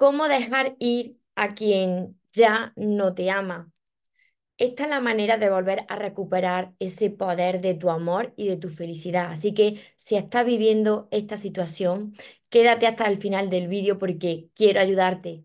¿Cómo dejar ir a quien ya no te ama? Esta es la manera de volver a recuperar ese poder de tu amor y de tu felicidad. Así que si estás viviendo esta situación, quédate hasta el final del vídeo porque quiero ayudarte.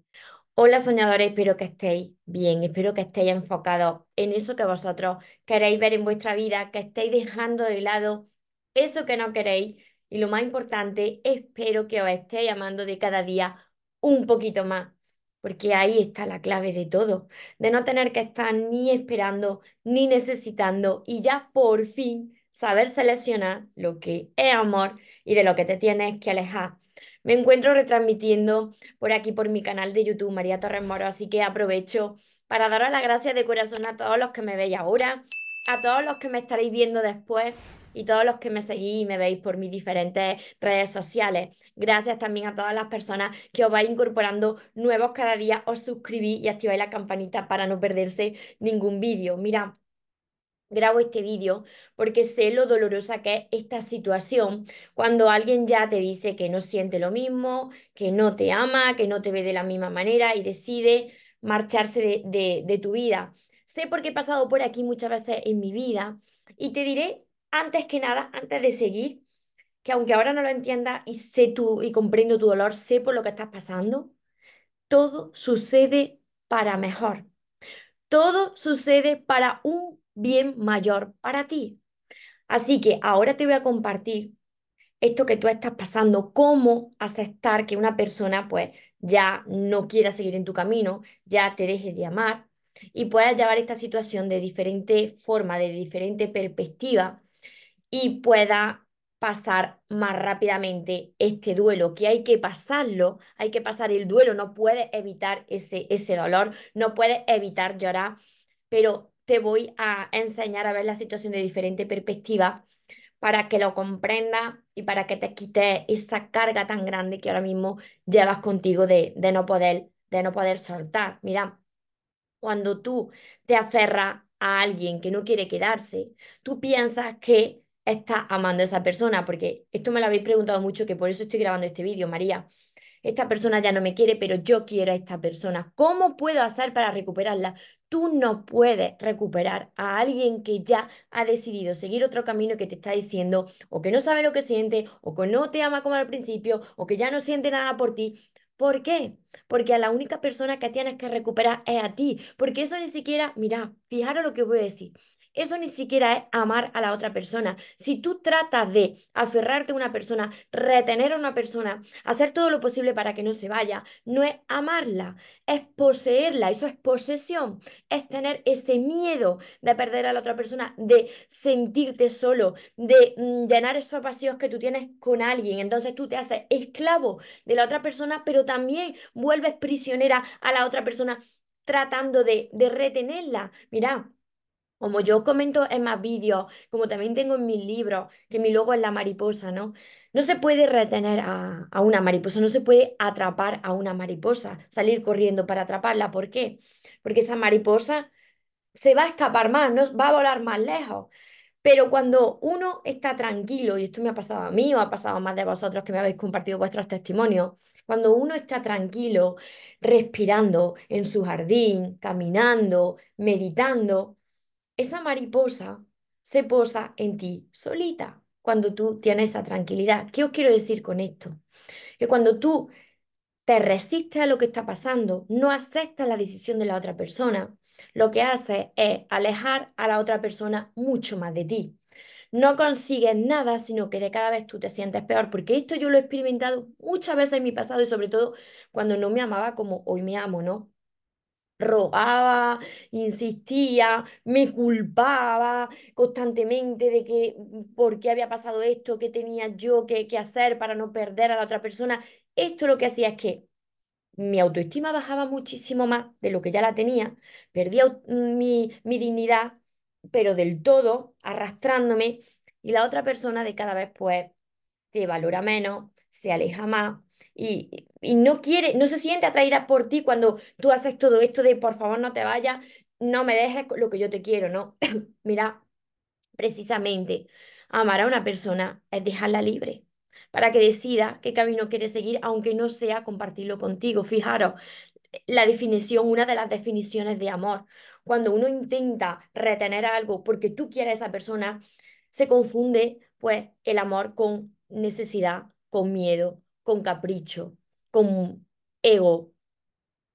Hola soñadores, espero que estéis bien, espero que estéis enfocados en eso que vosotros queréis ver en vuestra vida, que estéis dejando de lado eso que no queréis y lo más importante, espero que os estéis amando de cada día un poquito más, porque ahí está la clave de todo, de no tener que estar ni esperando ni necesitando y ya por fin saber seleccionar lo que es amor y de lo que te tienes que alejar. Me encuentro retransmitiendo por aquí por mi canal de YouTube María Torres Moro, así que aprovecho para daros las gracias de corazón a todos los que me veis ahora, a todos los que me estaréis viendo después y todos los que me seguís y me veis por mis diferentes redes sociales. Gracias también a todas las personas que os vais incorporando nuevos cada día, os suscribís y activáis la campanita para no perderse ningún vídeo. Mira, grabo este vídeo porque sé lo dolorosa que es esta situación cuando alguien ya te dice que no siente lo mismo, que no te ama, que no te ve de la misma manera y decide marcharse de, de tu vida. Sé porque he pasado por aquí muchas veces en mi vida y te diré antes que nada, antes de seguir, que aunque ahora no lo entiendas y sé tú y comprendo tu dolor, sé por lo que estás pasando, todo sucede para mejor. Todo sucede para un bien mayor para ti. Así que ahora te voy a compartir esto que tú estás pasando, cómo aceptar que una persona pues ya no quiera seguir en tu camino, ya te deje de amar y puedas llevar esta situación de diferente forma, de diferente perspectiva y pueda pasar más rápidamente este duelo, que hay que pasarlo, hay que pasar el duelo, no puedes evitar ese, ese dolor, no puedes evitar llorar, pero te voy a enseñar a ver la situación de diferente perspectiva para que lo comprendas y para que te quites esa carga tan grande que ahora mismo llevas contigo de, de, no, poder, de no poder soltar. Mira, cuando tú te aferras a alguien que no quiere quedarse, tú piensas que está amando a esa persona, porque esto me lo habéis preguntado mucho, que por eso estoy grabando este vídeo, María. Esta persona ya no me quiere, pero yo quiero a esta persona. ¿Cómo puedo hacer para recuperarla? Tú no puedes recuperar a alguien que ya ha decidido seguir otro camino que te está diciendo o que no sabe lo que siente o que no te ama como al principio o que ya no siente nada por ti. ¿Por qué? Porque a la única persona que tienes que recuperar es a ti. Porque eso ni siquiera, mira, fijaros lo que voy a decir. Eso ni siquiera es amar a la otra persona. Si tú tratas de aferrarte a una persona, retener a una persona, hacer todo lo posible para que no se vaya, no es amarla, es poseerla. Eso es posesión. Es tener ese miedo de perder a la otra persona, de sentirte solo, de mm, llenar esos vacíos que tú tienes con alguien. Entonces tú te haces esclavo de la otra persona, pero también vuelves prisionera a la otra persona tratando de, de retenerla. Mira, como yo comento en más vídeos, como también tengo en mis libros, que mi logo es la mariposa, ¿no? No se puede retener a, a, una mariposa, no se puede atrapar a una mariposa, salir corriendo para atraparla. ¿Por qué? Porque esa mariposa se va a escapar más, no va a volar más lejos. Pero cuando uno está tranquilo, y esto me ha pasado a mí o ha pasado a más de vosotros que me habéis compartido vuestros testimonios, cuando uno está tranquilo, respirando en su jardín, caminando, meditando, esa mariposa se posa en ti solita cuando tú tienes esa tranquilidad. ¿Qué os quiero decir con esto? Que cuando tú te resistes a lo que está pasando, no aceptas la decisión de la otra persona, lo que hace es alejar a la otra persona mucho más de ti. No consigues nada, sino que de cada vez tú te sientes peor, porque esto yo lo he experimentado muchas veces en mi pasado y sobre todo cuando no me amaba como hoy me amo, ¿no? Rogaba, insistía, me culpaba constantemente de que mm, por qué había pasado esto, qué tenía yo que, hacer para no perder a la otra persona. Esto lo que hacía es que mi autoestima bajaba muchísimo más de lo que ya la tenía, perdía mm, mi, mi dignidad, pero del todo, arrastrándome, y la otra persona de cada vez pues te valora menos, se aleja más, y, no quiere, no se siente atraída por ti cuando tú haces todo esto de por favor no te vayas, no me dejes lo que yo te quiero, ¿no? Mira, precisamente amar a una persona es dejarla libre. para que decida qué camino quiere seguir, aunque no sea compartirlo contigo. Fijaros, la definición, una de las definiciones de amor. Cuando uno intenta retener algo porque tú quieres a esa persona, se confunde pues el amor con necesidad, con miedo, con capricho, con ego.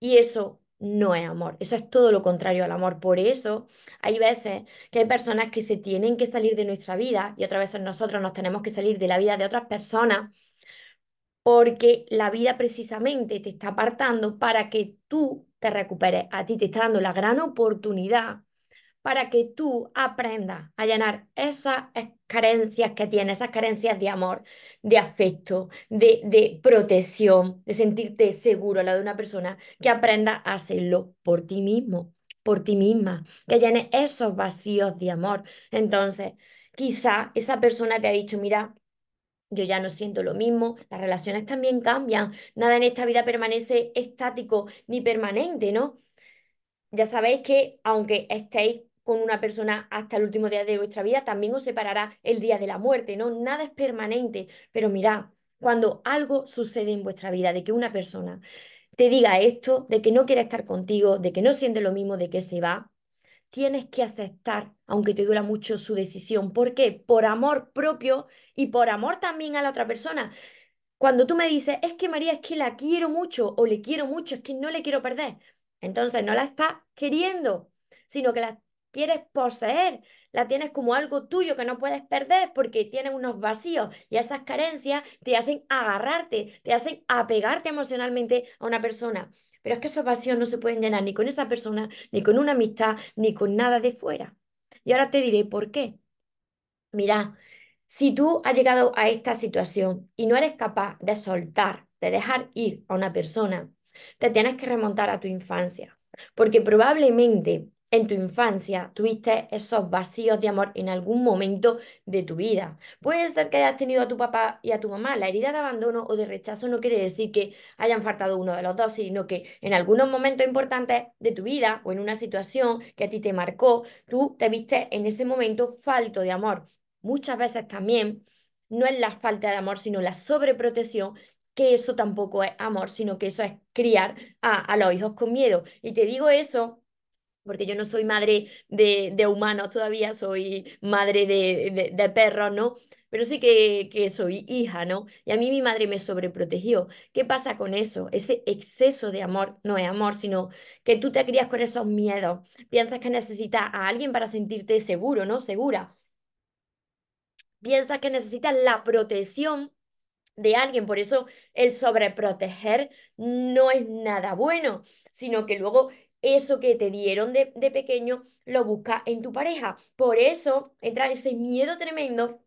Y eso no es amor, eso es todo lo contrario al amor. Por eso hay veces que hay personas que se tienen que salir de nuestra vida y otras veces nosotros nos tenemos que salir de la vida de otras personas porque la vida precisamente te está apartando para que tú te recuperes. A ti te está dando la gran oportunidad para que tú aprendas a llenar esas carencias que tienes, esas carencias de amor, de afecto, de, de protección, de sentirte seguro lado de una persona, que aprendas a hacerlo por ti mismo, por ti misma, que llenes esos vacíos de amor. Entonces, quizá esa persona te ha dicho, mira, yo ya no siento lo mismo, las relaciones también cambian, nada en esta vida permanece estático ni permanente, ¿no? Ya sabéis que aunque estéis con una persona hasta el último día de vuestra vida, también os separará el día de la muerte, ¿no? Nada es permanente, pero mirad, cuando algo sucede en vuestra vida, de que una persona te diga esto, de que no quiere estar contigo, de que no siente lo mismo, de que se va, tienes que aceptar, aunque te duela mucho su decisión. ¿Por qué? Por amor propio y por amor también a la otra persona. Cuando tú me dices, es que María, es que la quiero mucho o le quiero mucho, es que no le quiero perder, entonces no la estás queriendo, sino que la quieres poseer, la tienes como algo tuyo que no puedes perder porque tienes unos vacíos y esas carencias te hacen agarrarte, te hacen apegarte emocionalmente a una persona. Pero es que esos vacíos no se pueden llenar ni con esa persona, ni con una amistad, ni con nada de fuera. Y ahora te diré por qué. Mira, si tú has llegado a esta situación y no eres capaz de soltar, de dejar ir a una persona, te tienes que remontar a tu infancia, porque probablemente en tu infancia tuviste esos vacíos de amor en algún momento de tu vida. Puede ser que hayas tenido a tu papá y a tu mamá. La herida de abandono o de rechazo no quiere decir que hayan faltado uno de los dos, sino que en algunos momentos importantes de tu vida o en una situación que a ti te marcó, tú te viste en ese momento falto de amor. Muchas veces también no es la falta de amor, sino la sobreprotección que eso tampoco es amor, sino que eso es criar a, a los hijos con miedo. Y te digo eso porque yo no soy madre de, humanos todavía, soy madre de, perros, ¿no? Pero sí que, que, soy hija, ¿no? Y a mí mi madre me sobreprotegió. ¿Qué pasa con eso? Ese exceso de amor no es amor, sino que tú te crías con esos miedos. Piensas que necesitas a alguien para sentirte seguro, ¿no? Segura. Piensas que necesitas la protección de alguien. Por eso el sobreproteger no es nada bueno, sino que luego eso que te dieron de, pequeño lo buscas en tu pareja. Por eso entra ese miedo tremendo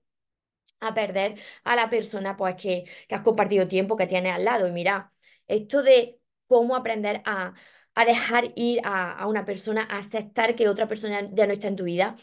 a perder a la persona pues que, que has compartido tiempo, que tienes al lado. Y mira, esto de cómo aprender a, a dejar ir a, a, una persona, a aceptar que otra persona ya no está en tu vida,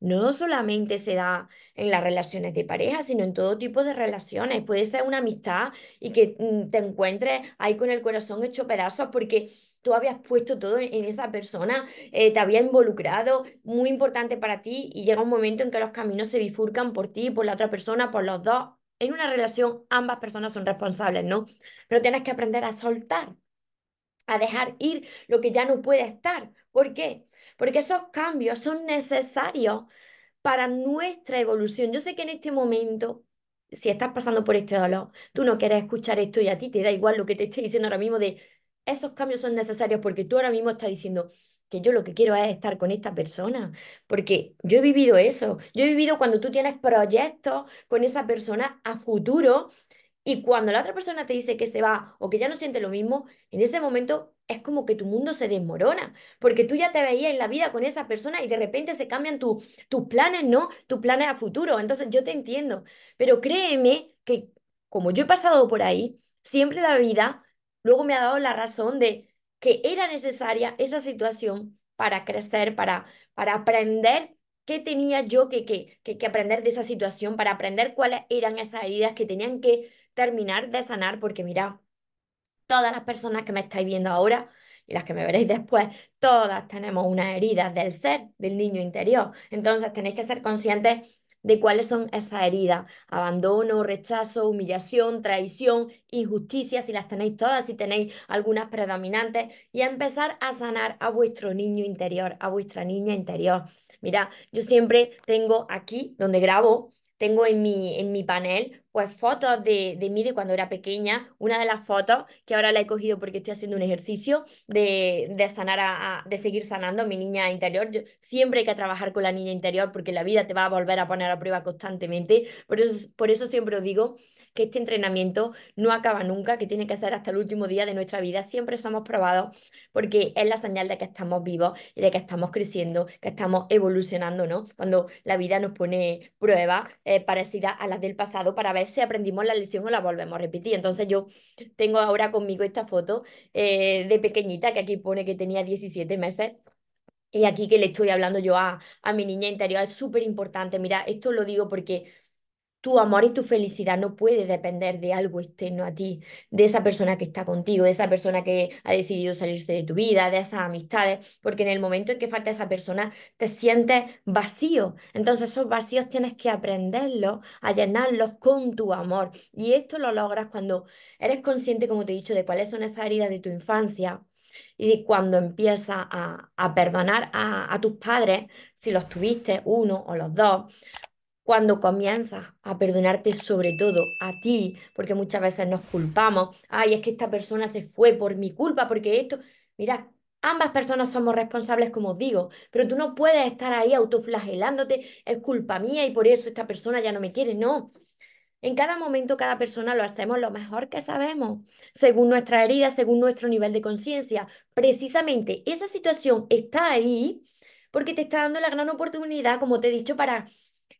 no solamente se da en las relaciones de pareja, sino en todo tipo de relaciones. Puede ser una amistad y que mm, te encuentres ahí con el corazón hecho pedazos porque tú habías puesto todo en, esa persona, eh, te había involucrado, muy importante para ti, y llega un momento en que los caminos se bifurcan por ti, por la otra persona, por los dos. En una relación ambas personas son responsables, ¿no? Pero tienes que aprender a soltar, a dejar ir lo que ya no puede estar. ¿Por qué? Porque esos cambios son necesarios para nuestra evolución. Yo sé que en este momento si estás pasando por este dolor, tú no quieres escuchar esto y a ti te da igual lo que te esté diciendo ahora mismo de esos cambios son necesarios porque tú ahora mismo estás diciendo que yo lo que quiero es estar con esta persona, porque yo he vivido eso, yo he vivido cuando tú tienes proyectos con esa persona a futuro y cuando la otra persona te dice que se va o que ya no siente lo mismo, en ese momento es como que tu mundo se desmorona, porque tú ya te veías en la vida con esa persona y de repente se cambian tus planes, ¿no? Tus planes a futuro. Entonces yo te entiendo, pero créeme que como yo he pasado por ahí, siempre la vida luego me ha dado la razón de que era necesaria esa situación para crecer, para, para aprender qué tenía yo que, que, que, aprender de esa situación, para aprender cuáles eran esas heridas que tenían que terminar de sanar, porque mira, todas las personas que me estáis viendo ahora y las que me veréis después, todas tenemos una herida del ser, del niño interior. Entonces tenéis que ser conscientes de cuáles son esas heridas, abandono, rechazo, humillación, traición, injusticia, si las tenéis todas, si tenéis algunas predominantes, y a empezar a sanar a vuestro niño interior, a vuestra niña interior. Mira, yo siempre tengo aquí donde grabo, tengo en mi, en mi panel pues fotos de, de, mí de cuando era pequeña. Una de las fotos que ahora la he cogido porque estoy haciendo un ejercicio de, de sanar a, de seguir sanando a mi niña interior. Yo, siempre hay que trabajar con la niña interior porque la vida te va a volver a poner a prueba constantemente. Por eso, por eso siempre os digo que este entrenamiento no acaba nunca, que tiene que ser hasta el último día de nuestra vida. Siempre somos probados porque es la señal de que estamos vivos y de que estamos creciendo, que estamos evolucionando, ¿no? Cuando la vida nos pone pruebas eh, parecidas a las del pasado para ver si aprendimos la lección o la volvemos a repetir. Entonces yo tengo ahora conmigo esta foto eh, de pequeñita que aquí pone que tenía 17 meses. Y aquí que le estoy hablando yo a, a mi niña interior es súper importante. Mira, esto lo digo porque tu amor y tu felicidad no puede depender de algo externo a ti, de esa persona que está contigo, de esa persona que ha decidido salirse de tu vida, de esas amistades, porque en el momento en que falta esa persona te sientes vacío. Entonces esos vacíos tienes que aprenderlos, a llenarlos con tu amor. Y esto lo logras cuando eres consciente, como te he dicho, de cuáles son esas heridas de tu infancia y cuando empiezas a, perdonar a tus padres, si los tuviste, uno o los dos, cuando comienzas a perdonarte sobre todo a ti, porque muchas veces nos culpamos, ay, es que esta persona se fue por mi culpa, porque esto, mira, ambas personas somos responsables, como os digo, pero tú no puedes estar ahí autoflagelándote, es culpa mía y por eso esta persona ya no me quiere, no. En cada momento, cada persona lo hacemos lo mejor que sabemos, según nuestra herida, según nuestro nivel de conciencia. Precisamente esa situación está ahí porque te está dando la gran oportunidad, como te he dicho, para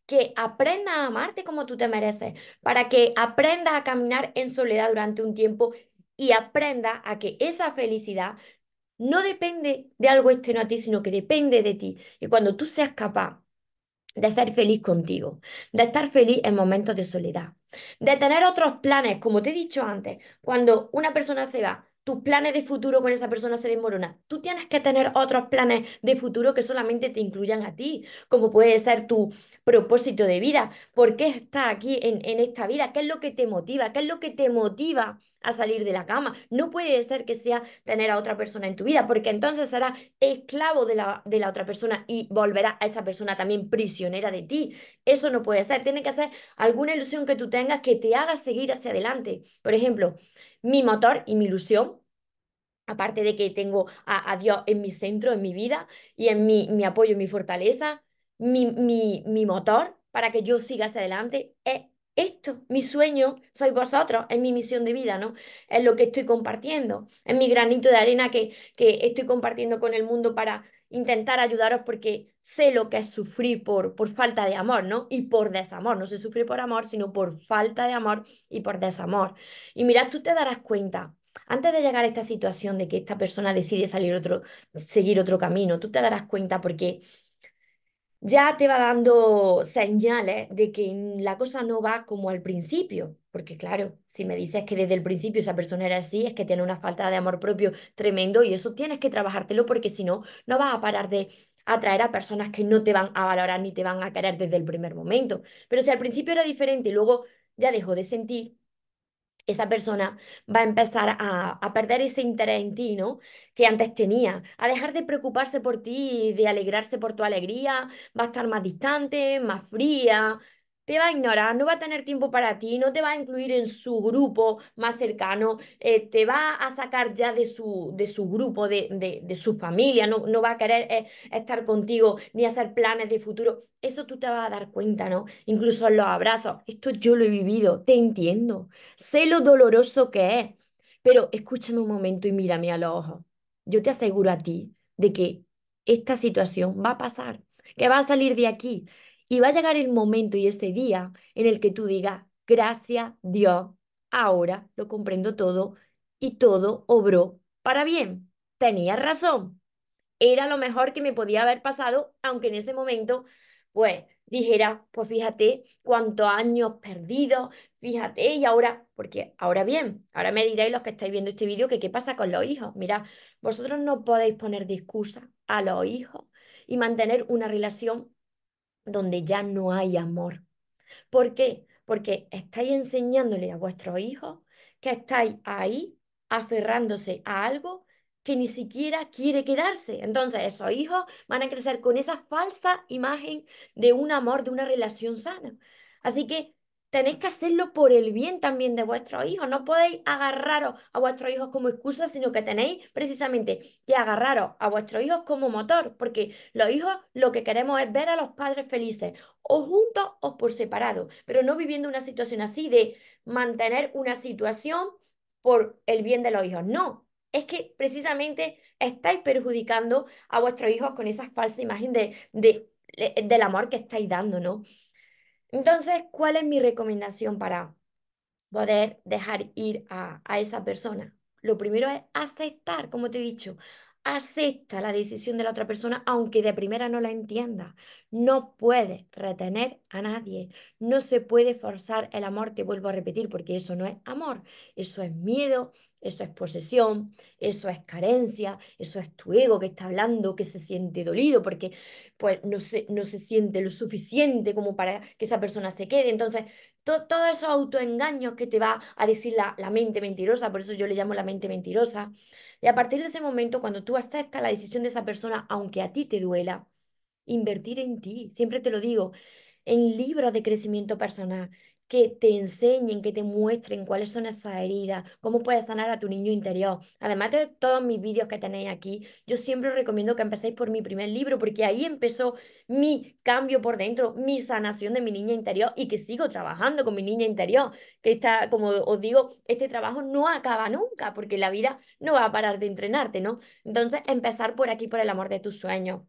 que aprenda a amarte como tú te mereces, para que aprenda a caminar en soledad durante un tiempo y aprenda a que esa felicidad no depende de algo externo a ti, sino que depende de ti. Y cuando tú seas capaz de ser feliz contigo, de estar feliz en momentos de soledad, de tener otros planes, como te he dicho antes, cuando una persona se va, tus planes de futuro con esa persona se desmoronan. Tú tienes que tener otros planes de futuro que solamente te incluyan a ti, como puede ser tu propósito de vida. ¿Por qué estás aquí en, en esta vida? ¿Qué es lo que te motiva? ¿Qué es lo que te motiva a salir de la cama? No puede ser que sea tener a otra persona en tu vida, porque entonces serás esclavo de la, de la otra persona y volverá a esa persona también prisionera de ti. Eso no puede ser. Tiene que ser alguna ilusión que tú tengas que te haga seguir hacia adelante. Por ejemplo, mi motor y mi ilusión, aparte de que tengo a, Dios en mi centro, en mi vida y en mi, mi apoyo, mi fortaleza, mi, mi, mi motor para que yo siga hacia adelante es esto, mi sueño, sois vosotros, es mi misión de vida, ¿no? Es lo que estoy compartiendo, es mi granito de arena que, que estoy compartiendo con el mundo para intentar ayudaros porque sé lo que es sufrir por, por falta de amor, ¿no? Y por desamor. No se sufre por amor, sino por falta de amor y por desamor. Y mirad, tú te darás cuenta, antes de llegar a esta situación de que esta persona decide salir otro, seguir otro camino, tú te darás cuenta porque ya te va dando señales de que la cosa no va como al principio. Porque claro, si me dices que desde el principio esa persona era así, es que tiene una falta de amor propio tremendo y eso tienes que trabajártelo porque si no, no vas a parar de atraer a personas que no te van a valorar ni te van a querer desde el primer momento. Pero si al principio era diferente y luego ya dejó de sentir, esa persona va a empezar a, a, perder ese interés en ti, ¿no? Que antes tenía, a dejar de preocuparse por ti, de alegrarse por tu alegría, va a estar más distante, más fría, te va a ignorar, no va a tener tiempo para ti, no te va a incluir en su grupo más cercano, eh, te va a sacar ya de su, de su grupo, de, de, su familia, no, no va a querer eh, estar contigo ni hacer planes de futuro. Eso tú te vas a dar cuenta, ¿no? Incluso en los abrazos. Esto yo lo he vivido, te entiendo. Sé lo doloroso que es, pero escúchame un momento y mírame a los ojos. Yo te aseguro a ti de que esta situación va a pasar, que va a salir de aquí y va a llegar el momento y ese día en el que tú digas, gracias Dios, ahora lo comprendo todo y todo obró para bien. Tenía razón. Era lo mejor que me podía haber pasado, aunque en ese momento, pues, dijera, pues fíjate cuántos años perdidos, fíjate, y ahora, porque ahora bien, ahora me diréis los que estáis viendo este vídeo que qué pasa con los hijos. Mira, vosotros no podéis poner de excusa a los hijos y mantener una relación donde ya no hay amor. ¿Por qué? Porque estáis enseñándole a vuestros hijos que estáis ahí aferrándose a algo que ni siquiera quiere quedarse. Entonces, esos hijos van a crecer con esa falsa imagen de un amor, de una relación sana. Así que tenéis que hacerlo por el bien también de vuestros hijos. No podéis agarraros a vuestros hijos como excusa, sino que tenéis precisamente que agarraros a vuestros hijos como motor, porque los hijos lo que queremos es ver a los padres felices, o juntos o por separado, pero no viviendo una situación así de mantener una situación por el bien de los hijos. No, es que precisamente estáis perjudicando a vuestros hijos con esa falsa imagen de, de, del amor que estáis dando, ¿no? Entonces, ¿cuál es mi recomendación para poder dejar ir a, esa persona? Lo primero es aceptar, como te he dicho, acepta la decisión de la otra persona, aunque de primera no la entienda. No puedes retener a nadie. No se puede forzar el amor, te vuelvo a repetir, porque eso no es amor. Eso es miedo, eso es posesión, eso es carencia, eso es tu ego que está hablando, que se siente dolido porque pues, no, se, no se siente lo suficiente como para que esa persona se quede. Entonces, todos esos autoengaños que te va a decir la, la mente mentirosa, por eso yo le llamo la mente mentirosa. Y a partir de ese momento, cuando tú aceptas la decisión de esa persona, aunque a ti te duela, invertir en ti, siempre te lo digo, en libros de crecimiento personal, que te enseñen, que te muestren cuáles son esas heridas, cómo puedes sanar a tu niño interior. Además de todos mis vídeos que tenéis aquí, yo siempre os recomiendo que empecéis por mi primer libro, porque ahí empezó mi cambio por dentro, mi sanación de mi niña interior y que sigo trabajando con mi niña interior, que está, como os digo, este trabajo no acaba nunca, porque la vida no va a parar de entrenarte, ¿no? Entonces, empezar por aquí, por el amor de tus sueños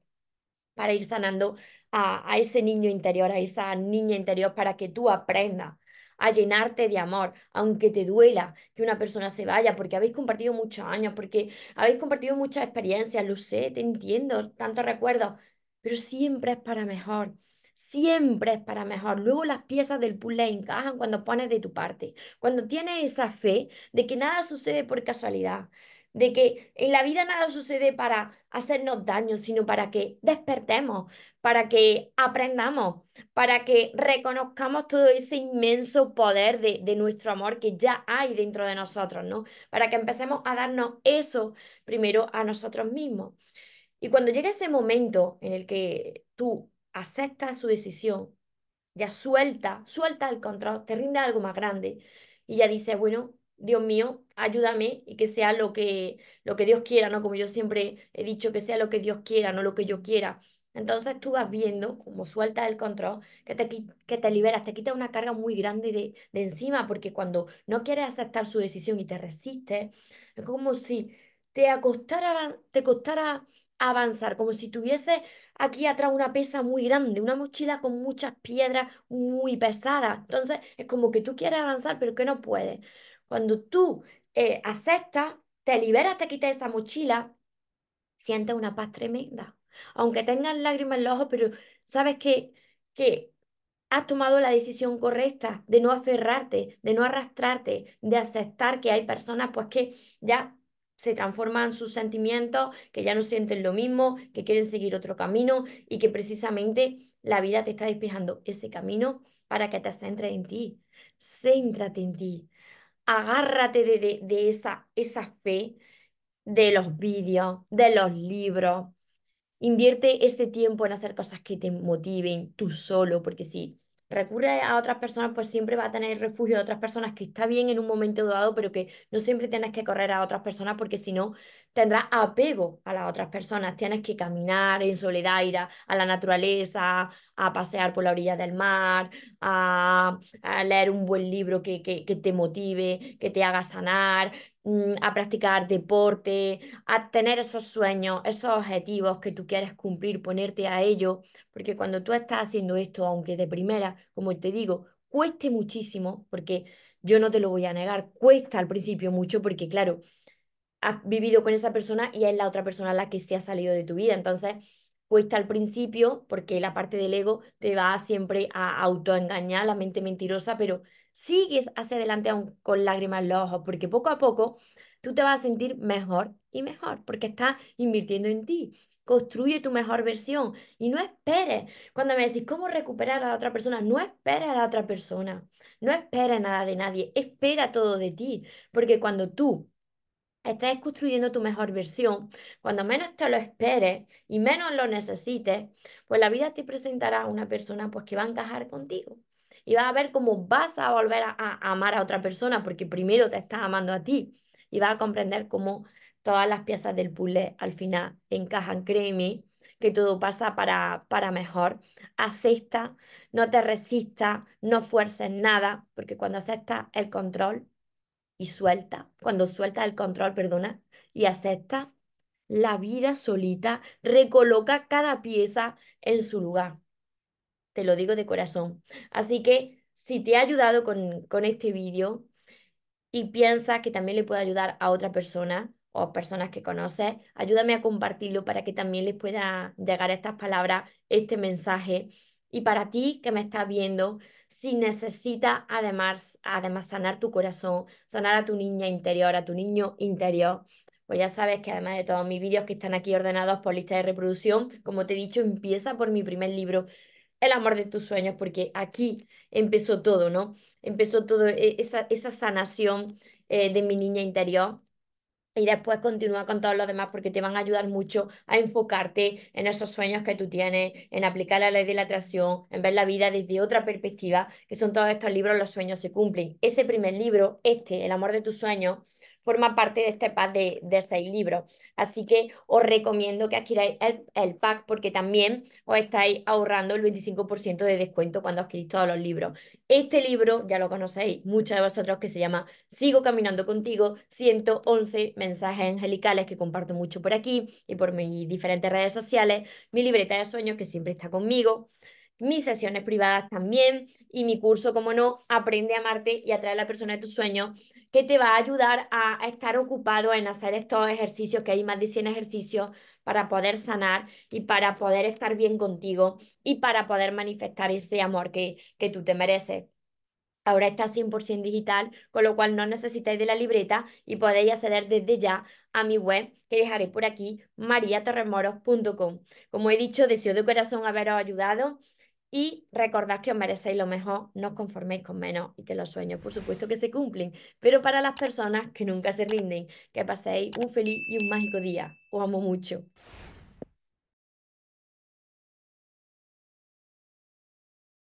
para ir sanando a, ese niño interior, a esa niña interior, para que tú aprendas a llenarte de amor, aunque te duela que una persona se vaya, porque habéis compartido muchos años, porque habéis compartido muchas experiencias, lo sé, te entiendo, tantos recuerdos, pero siempre es para mejor. Siempre es para mejor. Luego las piezas del puzzle encajan cuando pones de tu parte, cuando tienes esa fe de que nada sucede por casualidad, de que en la vida nada sucede para hacernos daño, sino para que despertemos, para que aprendamos, para que reconozcamos todo ese inmenso poder de, de, nuestro amor que ya hay dentro de nosotros, ¿no? Para que empecemos a darnos eso primero a nosotros mismos. Y cuando llega ese momento en el que tú aceptas su decisión, ya suelta, suelta el control, te rinde algo más grande y ya dice, bueno, Dios mío, ayúdame y que sea lo que, lo que Dios quiera, ¿no? Como yo siempre he dicho, que sea lo que Dios quiera, no lo que yo quiera. Entonces tú vas viendo como sueltas el control, que te, que te liberas, te quita una carga muy grande de, de encima, porque cuando no quieres aceptar su decisión y te resistes, es como si te, acostara, te costara avanzar, como si tuviese aquí atrás una pesa muy grande, una mochila con muchas piedras muy pesadas. Entonces es como que tú quieres avanzar, pero que no puedes. Cuando tú eh, aceptas, te liberas, te quitas esa mochila, sientes una paz tremenda. Aunque tengas lágrimas en los ojos, pero sabes que, que has tomado la decisión correcta de no aferrarte, de no arrastrarte, de aceptar que hay personas pues que ya se transforman sus sentimientos, que ya no sienten lo mismo, que quieren seguir otro camino y que precisamente la vida te está despejando ese camino para que te centres en ti. Céntrate en ti agárrate de, de, esa, esa fe de los vídeos, de los libros. Invierte ese tiempo en hacer cosas que te motiven tú solo, porque si recurre a otras personas, pues siempre va a tener refugio de otras personas, que está bien en un momento dado, pero que no siempre tienes que correr a otras personas, porque si no, tendrás apego a las otras personas. Tienes que caminar en soledad, ir a, la naturaleza, a pasear por la orilla del mar, a, leer un buen libro que, que, que te motive, que te haga sanar, mm, a practicar deporte, a tener esos sueños, esos objetivos que tú quieres cumplir, ponerte a ello, porque cuando tú estás haciendo esto, aunque de primera, como te digo, cueste muchísimo, porque yo no te lo voy a negar, cuesta al principio mucho, porque claro, has vivido con esa persona y es la otra persona la que se ha salido de tu vida. Entonces, cuesta al principio, porque la parte del ego te va siempre a autoengañar, la mente mentirosa, pero sigues hacia adelante aún con lágrimas en los ojos, porque poco a poco tú te vas a sentir mejor y mejor, porque estás invirtiendo en ti. construye tu mejor versión y no esperes. Cuando me decís cómo recuperar a la otra persona, no esperes a la otra persona, no esperes nada de nadie, espera todo de ti, porque cuando tú estás construyendo tu mejor versión, cuando menos te lo esperes y menos lo necesites, pues la vida te presentará una persona pues que va a encajar contigo. Y vas a ver cómo vas a volver a, a amar a otra persona porque primero te estás amando a ti y vas a comprender cómo todas las piezas del puzzle al final encajan. Créeme que todo pasa para, para mejor. Acepta, no te resistas, no fuerces nada, porque cuando aceptas el control y suelta, cuando suelta el control, perdona, y acepta, la vida solita recoloca cada pieza en su lugar. Te lo digo de corazón. Así que si te ha ayudado con, con este vídeo y piensas que también le puede ayudar a otra persona, o personas que conoces, ayúdame a compartirlo para que también les pueda llegar estas palabras, este mensaje. Y para ti que me estás viendo, si necesitas además, además sanar tu corazón, sanar a tu niña interior, a tu niño interior, pues ya sabes que además de todos mis vídeos que están aquí ordenados por lista de reproducción, como te he dicho, empieza por mi primer libro, El amor de tus sueños, porque aquí empezó todo, ¿no? Empezó todo e, esa, esa sanación eh, de mi niña interior y después continúa con todos los demás porque te van a ayudar mucho a enfocarte en esos sueños que tú tienes, en aplicar la ley de la atracción, en ver la vida desde otra perspectiva, que son todos estos libros, los sueños se cumplen. Ese primer libro, este, El amor de tus sueños, forma parte de este pack de, seis libros. Así que os recomiendo que adquiráis el, pack porque también os estáis ahorrando el 25% de descuento cuando adquirís todos los libros. Este libro, ya lo conocéis, muchos de vosotros, que se llama Sigo caminando contigo, 111 mensajes angelicales que comparto mucho por aquí y por mis diferentes redes sociales, mi libreta de sueños que siempre está conmigo mis sesiones privadas también y mi curso, como no, Aprende a amarte y atraer a la persona de tus sueños, que te va a ayudar a, estar ocupado en hacer estos ejercicios, que hay más de 100 ejercicios para poder sanar y para poder estar bien contigo y para poder manifestar ese amor que, que tú te mereces. Ahora está 100% digital, con lo cual no necesitáis de la libreta y podéis acceder desde ya a mi web que dejaré por aquí, mariatorremoros.com. Como he dicho, deseo de corazón haberos ayudado y recordad que os merecéis lo mejor, no os conforméis con menos y que los sueños, por supuesto, que se cumplen. Pero para las personas que nunca se rinden, que paséis un feliz y un mágico día. Os amo mucho.